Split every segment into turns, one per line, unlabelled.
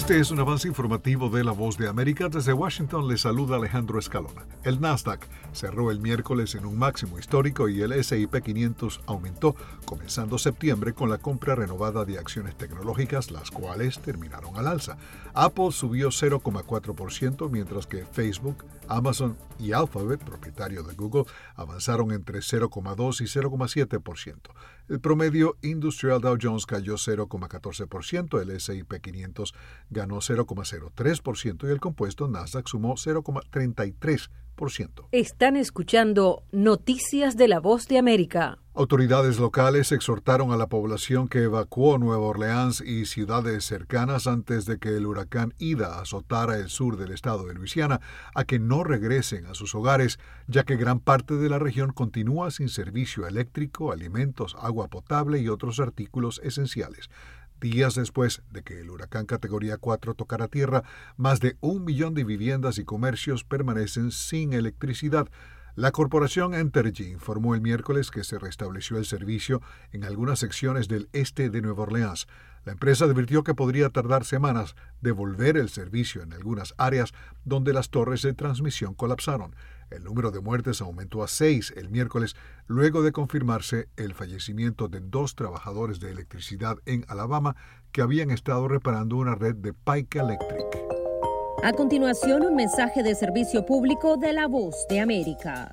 Este es un avance informativo de La Voz de América. Desde Washington le saluda Alejandro Escalona. El Nasdaq cerró el miércoles en un máximo histórico y el SIP 500 aumentó, comenzando septiembre con la compra renovada de acciones tecnológicas, las cuales terminaron al alza. Apple subió 0,4%, mientras que Facebook, Amazon y Alphabet, propietario de Google, avanzaron entre 0,2 y 0,7%. El promedio industrial Dow Jones cayó 0,14%, el SIP 500 ganó 0,03% y el compuesto Nasdaq sumó 0,33%.
Están escuchando Noticias de la Voz de América.
Autoridades locales exhortaron a la población que evacuó Nueva Orleans y ciudades cercanas antes de que el huracán Ida azotara el sur del estado de Luisiana a que no regresen a sus hogares, ya que gran parte de la región continúa sin servicio eléctrico, alimentos, agua potable y otros artículos esenciales. Días después de que el huracán categoría 4 tocara tierra, más de un millón de viviendas y comercios permanecen sin electricidad. La corporación Entergy informó el miércoles que se restableció el servicio en algunas secciones del este de Nueva Orleans. La empresa advirtió que podría tardar semanas devolver el servicio en algunas áreas donde las torres de transmisión colapsaron. El número de muertes aumentó a seis el miércoles luego de confirmarse el fallecimiento de dos trabajadores de electricidad en Alabama que habían estado reparando una red de Pike Electric.
A continuación, un mensaje de servicio público de la voz de América.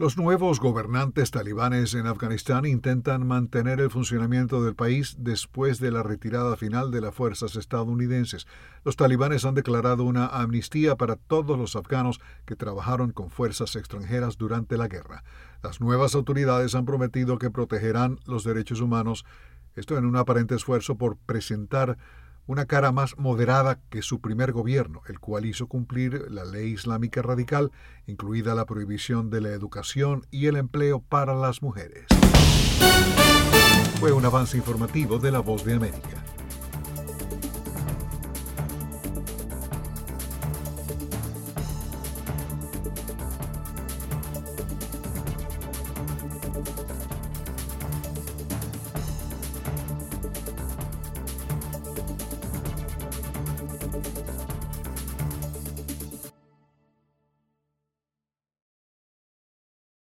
Los nuevos gobernantes talibanes en Afganistán intentan mantener el funcionamiento del país después de la retirada final de las fuerzas estadounidenses. Los talibanes han declarado una amnistía para todos los afganos que trabajaron con fuerzas extranjeras durante la guerra. Las nuevas autoridades han prometido que protegerán los derechos humanos, esto en un aparente esfuerzo por presentar una cara más moderada que su primer gobierno, el cual hizo cumplir la ley islámica radical, incluida la prohibición de la educación y el empleo para las mujeres. Fue un avance informativo de la Voz de América.